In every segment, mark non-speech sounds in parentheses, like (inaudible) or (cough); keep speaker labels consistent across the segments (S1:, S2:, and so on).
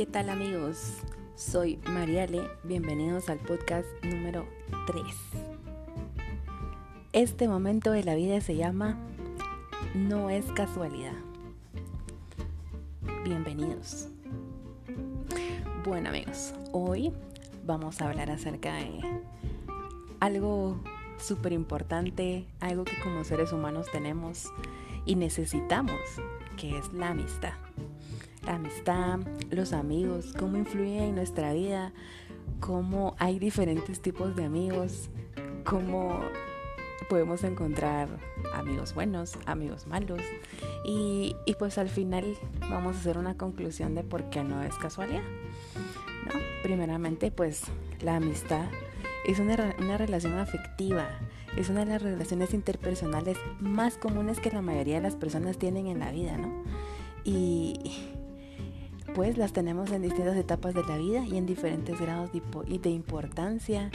S1: ¿Qué tal amigos? Soy Mariale, bienvenidos al podcast número 3. Este momento de la vida se llama No es casualidad. Bienvenidos. Bueno amigos, hoy vamos a hablar acerca de algo súper importante, algo que como seres humanos tenemos y necesitamos, que es la amistad la amistad, los amigos, cómo influyen en nuestra vida, cómo hay diferentes tipos de amigos, cómo podemos encontrar amigos buenos, amigos malos y, pues al final vamos a hacer una conclusión de por qué no es casualidad. ¿no? Primeramente pues la amistad es una, una relación afectiva, es una de las relaciones interpersonales más comunes que la mayoría de las personas tienen en la vida, ¿no? Y, pues las tenemos en distintas etapas de la vida y en diferentes grados de importancia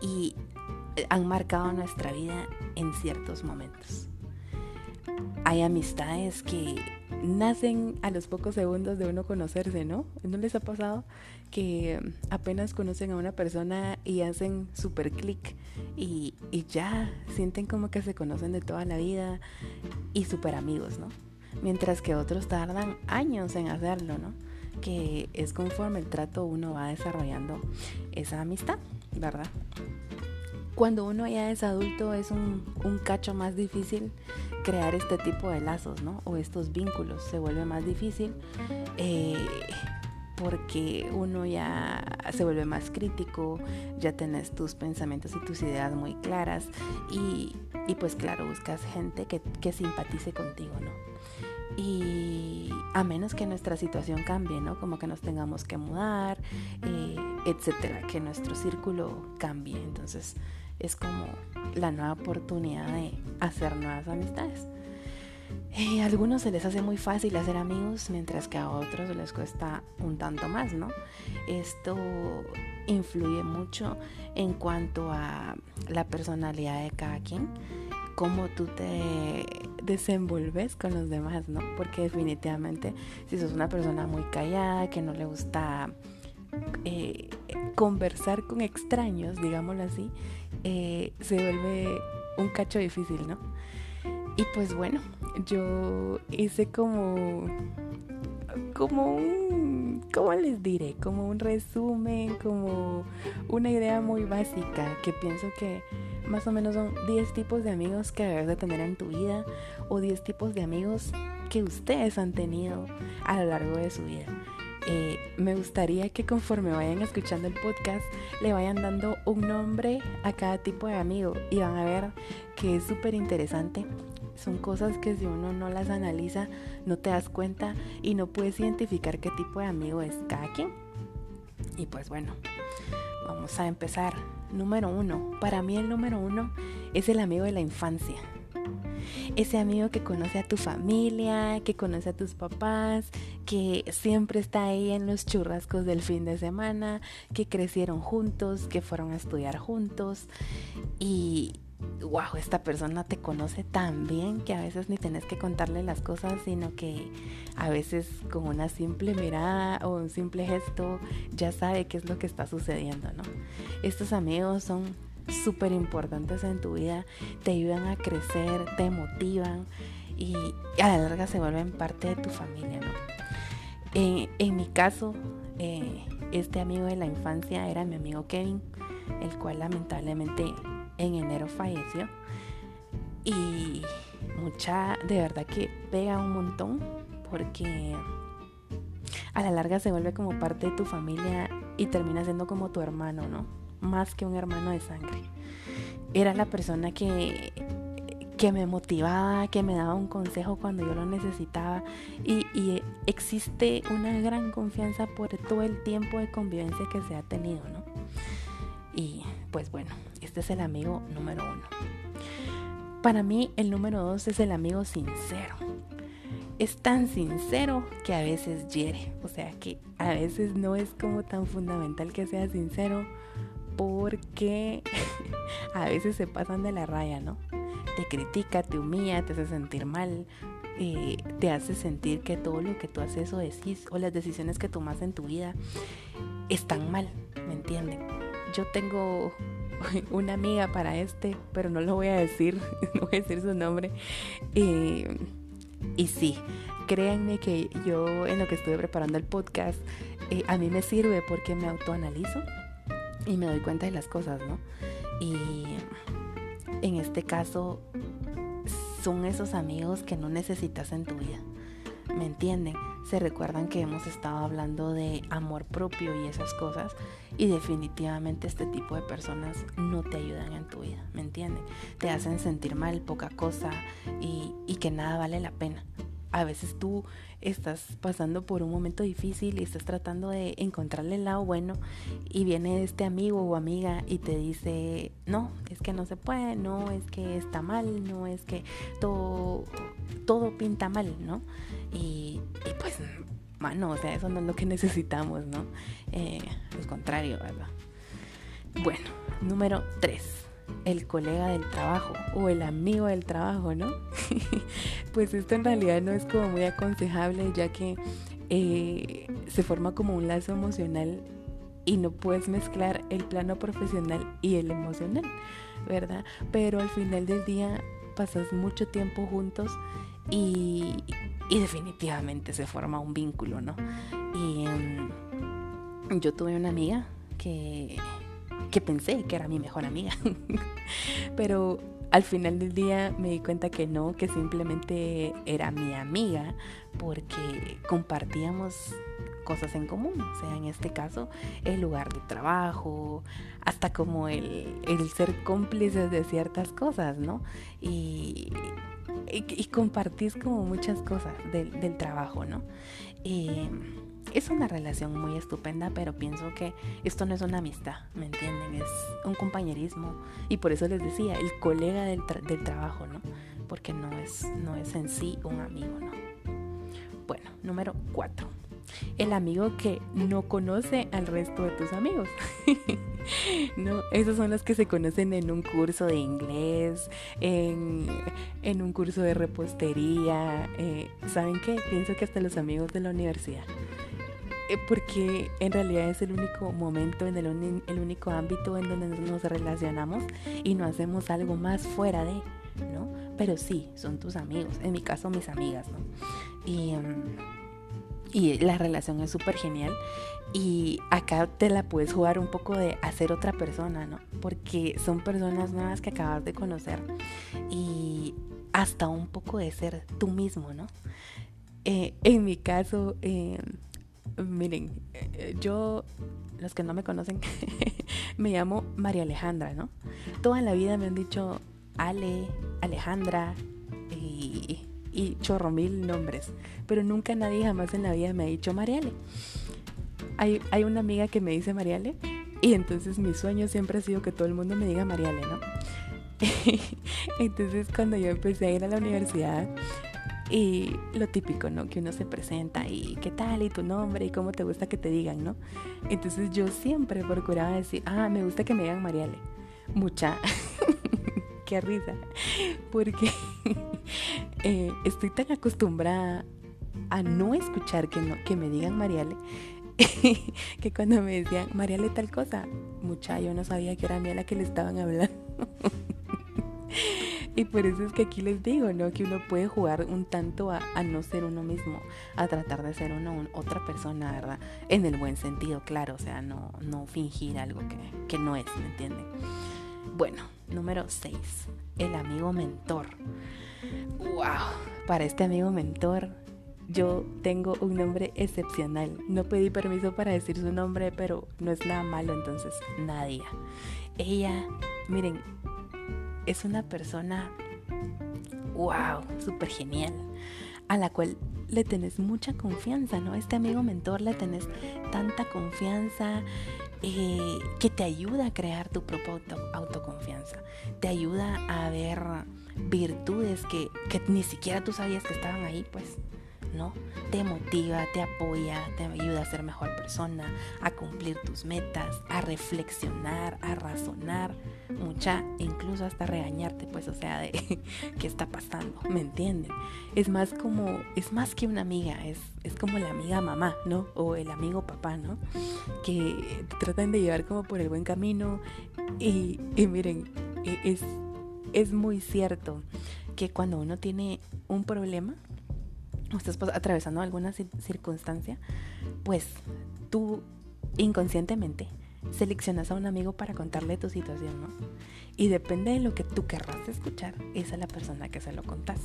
S1: y eh, han marcado nuestra vida en ciertos momentos. Hay amistades que nacen a los pocos segundos de uno conocerse, ¿no? ¿No les ha pasado que apenas conocen a una persona y hacen super clic y, y ya sienten como que se conocen de toda la vida y super amigos, ¿no? Mientras que otros tardan años en hacerlo, ¿no? Que es conforme el trato uno va desarrollando esa amistad, ¿verdad? Cuando uno ya es adulto es un, cacho más difícil crear este tipo de lazos, ¿no? O estos vínculos, se vuelve más difícil eh, porque uno ya se vuelve más crítico, ya tenés tus pensamientos y tus ideas muy claras y, pues claro, buscas gente que, que simpatice contigo, ¿no? Y a menos que nuestra situación cambie, ¿no? Como que nos tengamos que mudar, eh, etcétera, que nuestro círculo cambie. Entonces es como la nueva oportunidad de hacer nuevas amistades. Eh, a algunos se les hace muy fácil hacer amigos, mientras que a otros les cuesta un tanto más, ¿no? Esto influye mucho en cuanto a la personalidad de cada quien cómo tú te desenvolves con los demás, ¿no? Porque definitivamente si sos una persona muy callada, que no le gusta eh, conversar con extraños, digámoslo así, eh, se vuelve un cacho difícil, ¿no? Y pues bueno, yo hice como, como un, ¿cómo les diré? Como un resumen, como una idea muy básica que pienso que más o menos son 10 tipos de amigos que debes de tener en tu vida o 10 tipos de amigos que ustedes han tenido a lo largo de su vida. Eh, me gustaría que conforme vayan escuchando el podcast le vayan dando un nombre a cada tipo de amigo y van a ver que es súper interesante. Son cosas que si uno no las analiza no te das cuenta y no puedes identificar qué tipo de amigo es cada quien. Y pues bueno, vamos a empezar número uno. Para mí el número uno es el amigo de la infancia. Ese amigo que conoce a tu familia, que conoce a tus papás, que siempre está ahí en los churrascos del fin de semana, que crecieron juntos, que fueron a estudiar juntos y, wow, esta persona te conoce tan bien que a veces ni tenés que contarle las cosas, sino que a veces con una simple mirada o un simple gesto ya sabe qué es lo que está sucediendo, ¿no? Estos amigos son súper importantes en tu vida, te ayudan a crecer, te motivan y a la larga se vuelven parte de tu familia, ¿no? en mi caso, eh, este amigo de la infancia era mi amigo Kevin, el cual lamentablemente en enero falleció. Y mucha, de verdad que pega un montón porque a la larga se vuelve como parte de tu familia y termina siendo como tu hermano, ¿no? Más que un hermano de sangre. Era la persona que, que me motivaba, que me daba un consejo cuando yo lo necesitaba y, y existe una gran confianza por todo el tiempo de convivencia que se ha tenido, ¿no? Y pues bueno, este es el amigo número uno. Para mí el número dos es el amigo sincero. Es tan sincero que a veces hiere. O sea que a veces no es como tan fundamental que sea sincero porque (laughs) a veces se pasan de la raya, ¿no? Te critica, te humilla, te hace sentir mal, eh, te hace sentir que todo lo que tú haces o decís o las decisiones que tomas en tu vida están mal, ¿me entienden? Yo tengo (laughs) una amiga para este, pero no lo voy a decir, (laughs) no voy a decir su nombre. Eh, y sí, créanme que yo en lo que estuve preparando el podcast, eh, a mí me sirve porque me autoanalizo y me doy cuenta de las cosas, ¿no? Y en este caso son esos amigos que no necesitas en tu vida. ¿Me entienden? Se recuerdan que hemos estado hablando de amor propio y esas cosas y definitivamente este tipo de personas no te ayudan en tu vida, ¿me entienden? Te hacen sentir mal, poca cosa y, y que nada vale la pena a veces tú estás pasando por un momento difícil y estás tratando de encontrarle el lado bueno y viene este amigo o amiga y te dice, no, es que no se puede, no, es que está mal, no, es que todo, todo pinta mal, ¿no? Y, pues, mano, o sea, eso no es lo que necesitamos, ¿no? Eh, lo contrario, ¿verdad? Bueno, número 3 el colega del trabajo o el amigo del trabajo, ¿no? (laughs) pues esto en realidad no es como muy aconsejable ya que eh, se forma como un lazo emocional y no puedes mezclar el plano profesional y el emocional, ¿verdad? Pero al final del día pasas mucho tiempo juntos y, definitivamente se forma un vínculo, ¿no? Y em, yo tuve una amiga que que pensé que era mi mejor amiga. (laughs) Pero al final del día me di cuenta que no, que simplemente era mi amiga porque compartíamos cosas en común, o sea, en este caso el lugar de trabajo, hasta como el, ser cómplices de ciertas cosas, ¿no? Y, y, compartís como muchas cosas del, del trabajo, ¿no? Y, es una relación muy estupenda, pero pienso que esto no es una amistad, ¿me entienden? Es un compañerismo. Y por eso les decía, el colega del, del trabajo, ¿no? Porque no es, no es en sí un amigo, ¿no? Bueno, número cuatro. El amigo que no conoce al resto de tus amigos. (laughs) no, esos son los que se conocen en un curso de inglés, en, en un curso de repostería. Eh, ¿Saben qué? Pienso que hasta los amigos de la universidad. Eh, porque en realidad es el único momento, en el, el único ámbito en donde nos relacionamos y no hacemos algo más fuera de, ¿no? Pero sí, son tus amigos, en mi caso mis amigas, ¿no? Y, em, y la relación es súper genial y acá te la puedes jugar un poco de hacer otra persona, ¿no? Porque son personas nuevas que acabas de conocer y hasta un poco de ser tú mismo, ¿no? Eh, en mi caso, eh, Miren, eh, yo, los que no me conocen, (laughs) me llamo María Alejandra, ¿no? Toda la vida me han dicho Ale, Alejandra y, y chorro mil nombres, pero nunca nadie jamás en la vida me ha dicho Mariale. Hay, hay una amiga que me dice Mariale y entonces mi sueño siempre ha sido que todo el mundo me diga Mariale, ¿no? (laughs) entonces cuando yo empecé a ir a la universidad, y lo típico, ¿no? Que uno se presenta y qué tal y tu nombre y cómo te gusta que te digan, ¿no? Entonces yo siempre procuraba decir, ah, me gusta que me digan Mariale. Mucha. (laughs) qué risa. Porque (laughs) eh, estoy tan acostumbrada a no escuchar que, no, que me digan Mariale (laughs) que cuando me decían Mariale tal cosa, mucha, yo no sabía que era a mí a la que le estaban hablando. (laughs) Y por eso es que aquí les digo, ¿no? Que uno puede jugar un tanto a, no ser uno mismo, a tratar de ser uno otra persona, ¿verdad? En el buen sentido, claro, o sea, no, no fingir algo que, que no es, ¿me entienden? Bueno, número 6, el amigo mentor. ¡Wow! Para este amigo mentor, yo tengo un nombre excepcional. No pedí permiso para decir su nombre, pero no es nada malo, entonces Nadia. Ella, miren, es una persona, wow, súper genial, a la cual le tenés mucha confianza, ¿no? Este amigo mentor le tenés tanta confianza eh, que te ayuda a crear tu propia autoconfianza, te ayuda a ver virtudes que, que ni siquiera tú sabías que estaban ahí, pues. ¿No? Te motiva, te apoya, te ayuda a ser mejor persona, a cumplir tus metas, a reflexionar, a razonar. mucha, incluso hasta regañarte, pues, o sea, de (laughs) qué está pasando, ¿me entienden? Es más como, es más que una amiga, es, es como la amiga mamá, ¿no? O el amigo papá, ¿no? Que te tratan de llevar como por el buen camino y, y miren, e, es, es muy cierto que cuando uno tiene un problema, o estás atravesando alguna circunstancia, pues tú inconscientemente seleccionas a un amigo para contarle tu situación, ¿no? Y depende de lo que tú querrás escuchar, es la persona que se lo contás.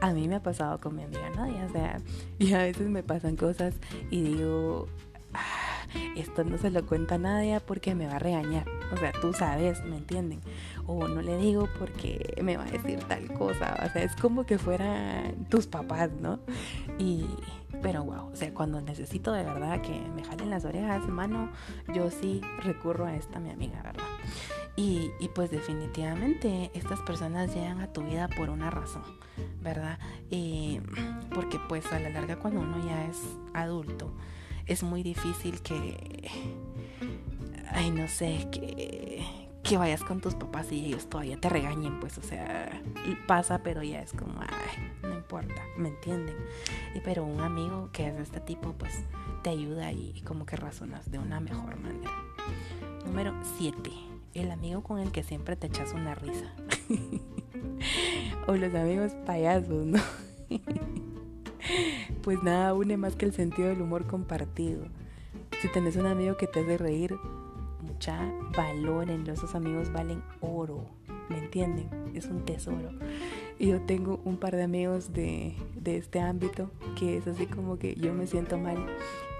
S1: A mí me ha pasado con mi amiga Nadia, o sea, (laughs) y a veces me pasan cosas y digo, esto no se lo cuenta a nadie porque me va a regañar. O sea, tú sabes, ¿me entienden? O no le digo porque me va a decir tal cosa. O sea, es como que fueran tus papás, ¿no? Y, pero wow, o sea, cuando necesito de verdad que me jalen las orejas, mano, yo sí recurro a esta mi amiga, ¿verdad? Y, y, pues definitivamente estas personas llegan a tu vida por una razón, ¿verdad? Y porque pues a la larga cuando uno ya es adulto, es muy difícil que, ay, no sé, que, que vayas con tus papás y ellos todavía te regañen, pues, o sea, pasa, pero ya es como, ay, no importa, ¿me entienden? Pero un amigo que es de este tipo, pues, te ayuda y, como que razonas de una mejor manera. Número 7. El amigo con el que siempre te echas una risa. (laughs) o los amigos payasos, ¿no? (laughs) pues nada une más que el sentido del humor compartido. Si tenés un amigo que te hace reír, mucha valoren, esos amigos valen oro, ¿me entienden? Es un tesoro. Y yo tengo un par de amigos de, de este ámbito que es así como que yo me siento mal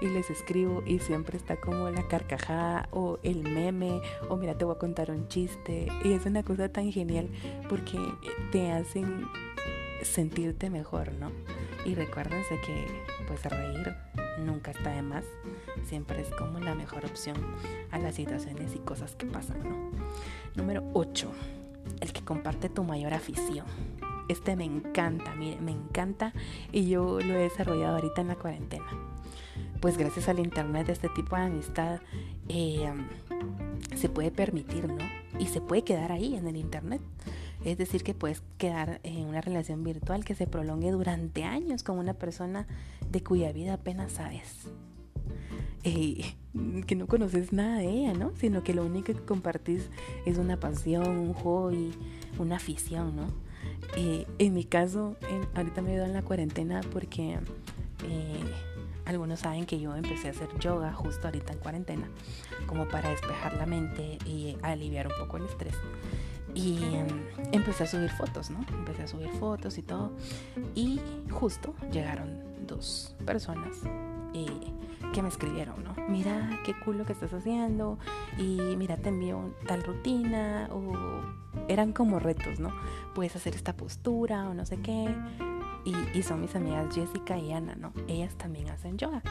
S1: y les escribo y siempre está como la carcajada o el meme o mira te voy a contar un chiste y es una cosa tan genial porque te hacen sentirte mejor, ¿no? Y recuérdense que pues reír nunca está de más, siempre es como la mejor opción a las situaciones y cosas que pasan, ¿no? Número 8. El que comparte tu mayor afición. Este me encanta, mire, me encanta y yo lo he desarrollado ahorita en la cuarentena. Pues gracias al internet este tipo de amistad eh, se puede permitir, ¿no? Y se puede quedar ahí en el internet. Es decir, que puedes quedar en una relación virtual que se prolongue durante años con una persona de cuya vida apenas sabes. Eh, que no conoces nada de ella, ¿no? Sino que lo único que compartís es una pasión, un hobby, una afición, ¿no? Eh, en mi caso, ahorita me he en la cuarentena porque eh, algunos saben que yo empecé a hacer yoga justo ahorita en cuarentena, como para despejar la mente y aliviar un poco el estrés. Y em, empecé a subir fotos, ¿no? Empecé a subir fotos y todo. Y justo llegaron dos personas eh, que me escribieron, ¿no? Mira qué cool lo que estás haciendo y mira te envío tal rutina o eran como retos, ¿no? Puedes hacer esta postura o no sé qué. Y, y son mis amigas Jessica y Ana, ¿no? Ellas también hacen yoga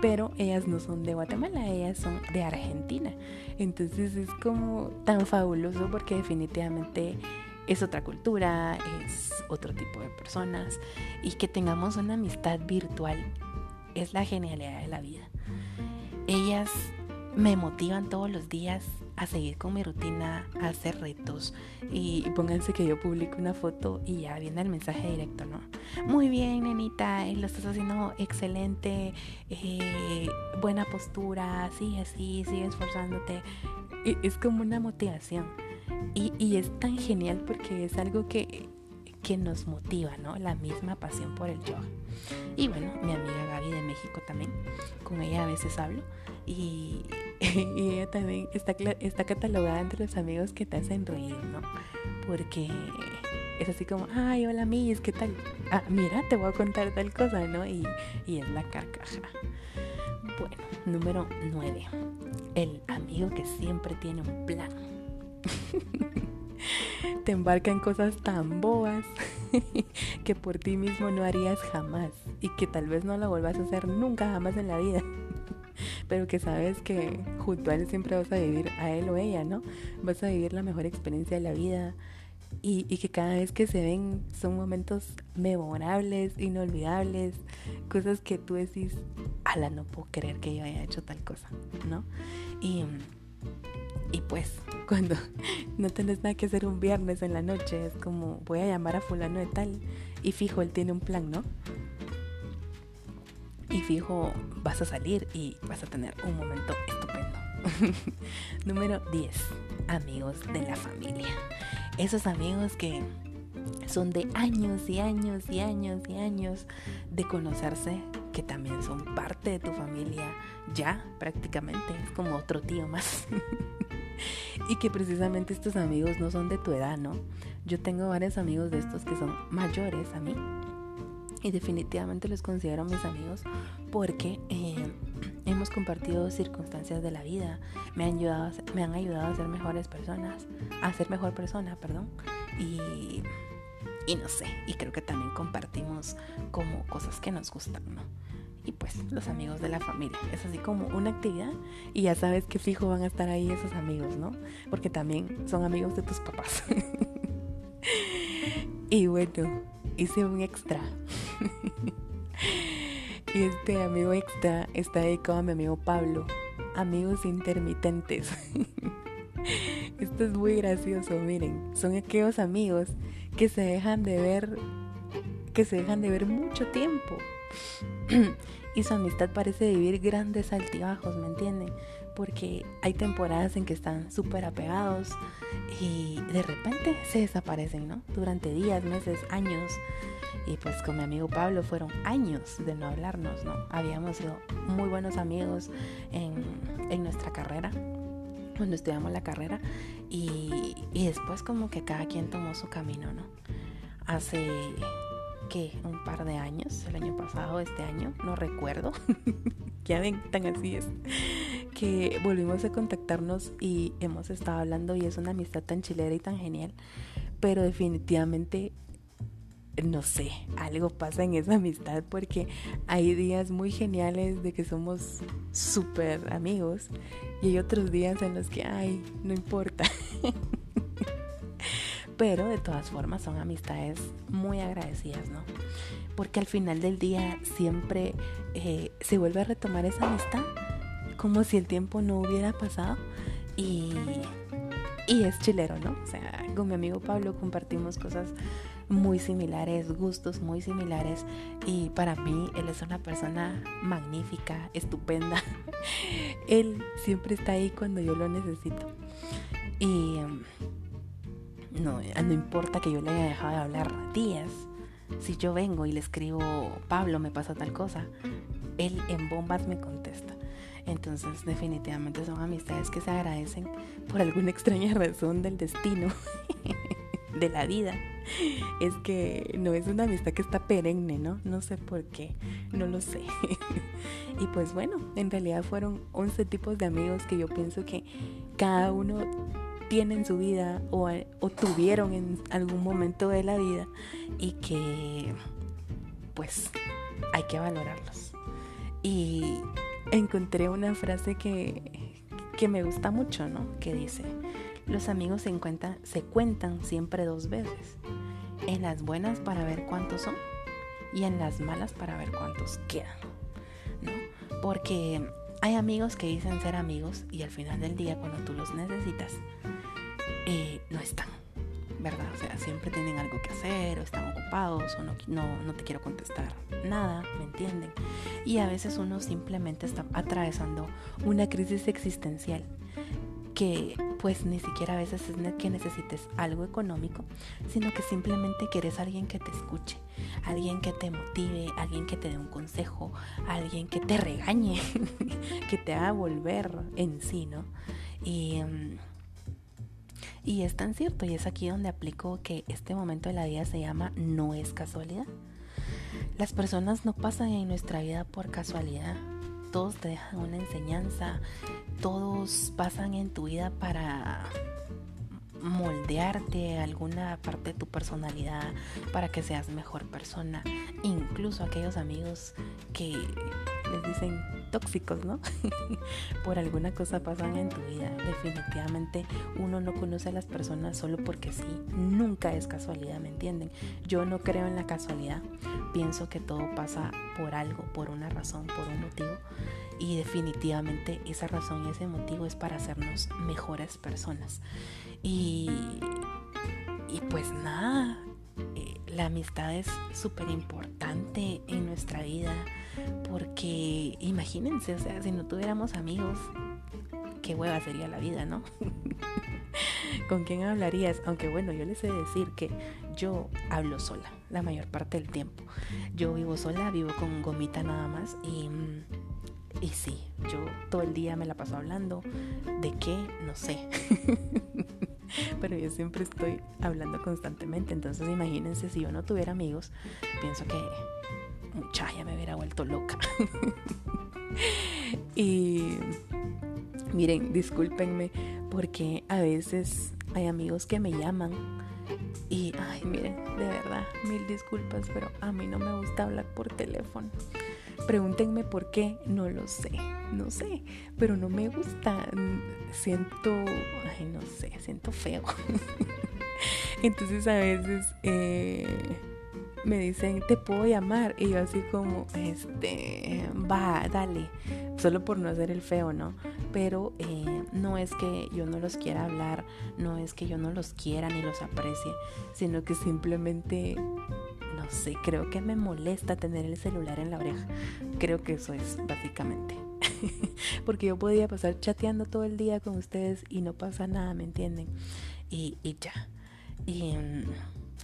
S1: pero ellas no son de Guatemala, ellas son de Argentina. Entonces es como tan fabuloso porque definitivamente es otra cultura, es otro tipo de personas y que tengamos una amistad virtual es la genialidad de la vida. Ellas me motivan todos los días a seguir con mi rutina, a hacer retos. Y pónganse que yo publico una foto y ya viene el mensaje directo, ¿no? Muy bien, nenita, lo estás haciendo excelente, eh, buena postura, sigue así, sigue esforzándote. es como una motivación. Y, y es tan genial porque es algo que que nos motiva, ¿no? La misma pasión por el yoga. Y bueno, mi amiga Gaby de México también, con ella a veces hablo y, (laughs) ella también está, catalogada entre los amigos que te hacen reír, ¿no? Porque es así como, ay, hola Miss, ¿qué tal? Ah, mira, te voy a contar tal cosa, ¿no? Y, es la carcaja. Bueno, número 9. El amigo que siempre tiene un plan. (laughs) te embarca en cosas tan bobas (laughs) que por ti mismo no harías jamás y que tal vez no lo vuelvas a hacer nunca jamás en la vida. (laughs) Pero que sabes que junto a él siempre vas a vivir, a él o ella, ¿no? Vas a vivir la mejor experiencia de la vida y, y que cada vez que se ven son momentos memorables, inolvidables, cosas que tú decís, ala, no puedo creer que yo haya hecho tal cosa, ¿no? Y Y pues (laughs) cuando no tenés nada que hacer un viernes en la noche, es como voy a llamar a fulano de tal y fijo, él tiene un plan, ¿no? Y fijo, vas a salir y vas a tener un momento estupendo. (laughs) Número 10. Amigos de la familia. Esos amigos que son de años y años y años y años de conocerse, que también son parte de tu familia ya prácticamente, es como otro tío más. (laughs) y que precisamente estos amigos no son de tu edad, ¿no? Yo tengo varios amigos de estos que son mayores a mí y definitivamente los considero mis amigos porque eh, (clears throat) hemos compartido circunstancias de la vida, me han ayudado, me han ayudado a ser mejores personas, a ser mejor persona, perdón, y, y no sé, y creo que también compartimos como cosas que nos gustan, ¿no? Y pues los amigos de la familia, es así como una actividad y ya sabes que fijo van a estar ahí esos amigos, ¿no? Porque también son amigos de tus papás. (laughs) y bueno, hice un extra. (laughs) y este amigo extra está dedicado a mi amigo Pablo. Amigos intermitentes. (laughs) Esto es muy gracioso, miren. Son aquellos amigos que se dejan de ver, que se dejan de ver mucho tiempo. (clears throat) y su amistad parece vivir grandes altibajos, ¿me entienden? Porque hay temporadas en que están súper apegados y de repente se desaparecen, ¿no? Durante días, meses, años. Y pues con mi amigo Pablo fueron años de no hablarnos, ¿no? Habíamos sido muy buenos amigos en, en nuestra carrera, cuando estudiamos la carrera, y, y después como que cada quien tomó su camino, ¿no? Hace que un par de años, el año pasado, este año, no recuerdo, (laughs) ya ven, tan así es, que volvimos a contactarnos y hemos estado hablando y es una amistad tan chilera y tan genial, pero definitivamente no sé, algo pasa en esa amistad porque hay días muy geniales de que somos súper amigos y hay otros días en los que, ay, no importa. (laughs) Pero de todas formas son amistades muy agradecidas, ¿no? Porque al final del día siempre eh, se vuelve a retomar esa amistad como si el tiempo no hubiera pasado y, y es chilero, ¿no? O sea, con mi amigo Pablo compartimos cosas muy similares, gustos muy similares y para mí él es una persona magnífica, estupenda. (laughs) él siempre está ahí cuando yo lo necesito. Y no, no importa que yo le haya dejado de hablar días. Si yo vengo y le escribo, Pablo, me pasa tal cosa, él en bombas me contesta. Entonces definitivamente son amistades que se agradecen por alguna extraña razón del destino, (laughs) de la vida. Es que no es una amistad que está perenne, ¿no? No sé por qué, no lo sé. (laughs) y pues bueno, en realidad fueron 11 tipos de amigos que yo pienso que cada uno tienen su vida o, o tuvieron en algún momento de la vida y que pues hay que valorarlos. Y encontré una frase que, que me gusta mucho, ¿no? Que dice, los amigos se, se cuentan siempre dos veces. En las buenas para ver cuántos son y en las malas para ver cuántos quedan, ¿no? Porque hay amigos que dicen ser amigos y al final del día cuando tú los necesitas, eh, no están, ¿verdad? O sea, siempre tienen algo que hacer o están ocupados o no, no, no te quiero contestar nada, ¿me entienden? Y a veces uno simplemente está atravesando una crisis existencial que pues ni siquiera a veces es que necesites algo económico, sino que simplemente quieres alguien que te escuche, alguien que te motive, alguien que te dé un consejo, alguien que te regañe, (laughs) que te haga volver en sí, ¿no? Y, mm, y es tan cierto, y es aquí donde aplico que este momento de la vida se llama no es casualidad. Las personas no pasan en nuestra vida por casualidad. Todos te dejan una enseñanza, todos pasan en tu vida para moldearte alguna parte de tu personalidad para que seas mejor persona. Incluso aquellos amigos que les dicen tóxicos, ¿no? (laughs) Por alguna cosa pasan en tu vida. Definitivamente uno no conoce a las personas solo porque sí. Nunca es casualidad, ¿me entienden? Yo no creo en la casualidad. Pienso que todo pasa por algo, por una razón, por un motivo. y definitivamente esa razón y ese motivo es para hacernos mejores personas. Y, y pues nada, eh, la amistad es súper importante en nuestra vida porque imagínense, o sea, si no tuviéramos amigos, qué hueva sería la vida, ¿no? (laughs) ¿Con quién hablarías? Aunque bueno, yo les he de decir que yo hablo sola la mayor parte del tiempo. Yo vivo sola, vivo con gomita nada más y, y sí, yo todo el día me la paso hablando. ¿De qué? No sé. (laughs) Pero yo siempre estoy hablando constantemente. Entonces imagínense si yo no tuviera amigos, pienso que mucha ya me hubiera vuelto loca. (laughs) y miren, discúlpenme porque a veces hay amigos que me llaman y, ay, miren, de verdad, mil disculpas, pero a mí no me gusta hablar por teléfono. Pregúntenme por qué, no lo sé, no sé, pero no me gusta. Siento, ay, no sé, siento feo. (laughs) Entonces a veces eh, me dicen, te puedo llamar. Y yo así como, este, va, dale. Solo por no hacer el feo, ¿no? Pero eh, no es que yo no los quiera hablar, no es que yo no los quiera ni los aprecie, sino que simplemente no sé, creo que me molesta tener el celular en la oreja. Creo que eso es básicamente. (laughs) Porque yo podía pasar chateando todo el día con ustedes y no pasa nada, ¿me entienden? Y, y ya. Y mm,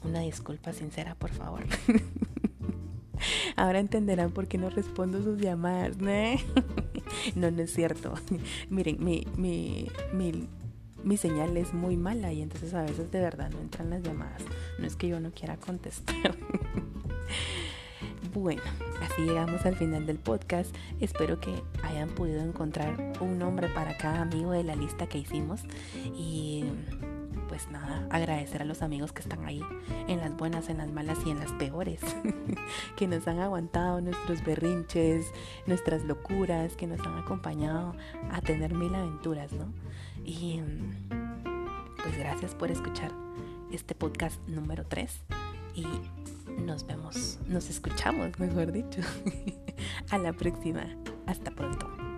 S1: una disculpa sincera, por favor. (laughs) Ahora entenderán por qué no respondo sus llamadas. ¿no? (laughs) no, no es cierto. (laughs) Miren, mi, mi, mi mi señal es muy mala y entonces a veces de verdad no entran las llamadas. No es que yo no quiera contestar. bueno, así llegamos al final del podcast. Espero que hayan podido encontrar un nombre para cada amigo de la lista que hicimos y pues nada, agradecer a los amigos que están ahí en las buenas, en las malas y en las peores, (laughs) que nos han aguantado nuestros berrinches, nuestras locuras, que nos han acompañado a tener mil aventuras, ¿no? Y pues gracias por escuchar este podcast número 3 y nos vemos, nos escuchamos, mejor dicho. (laughs) A la próxima. Hasta pronto.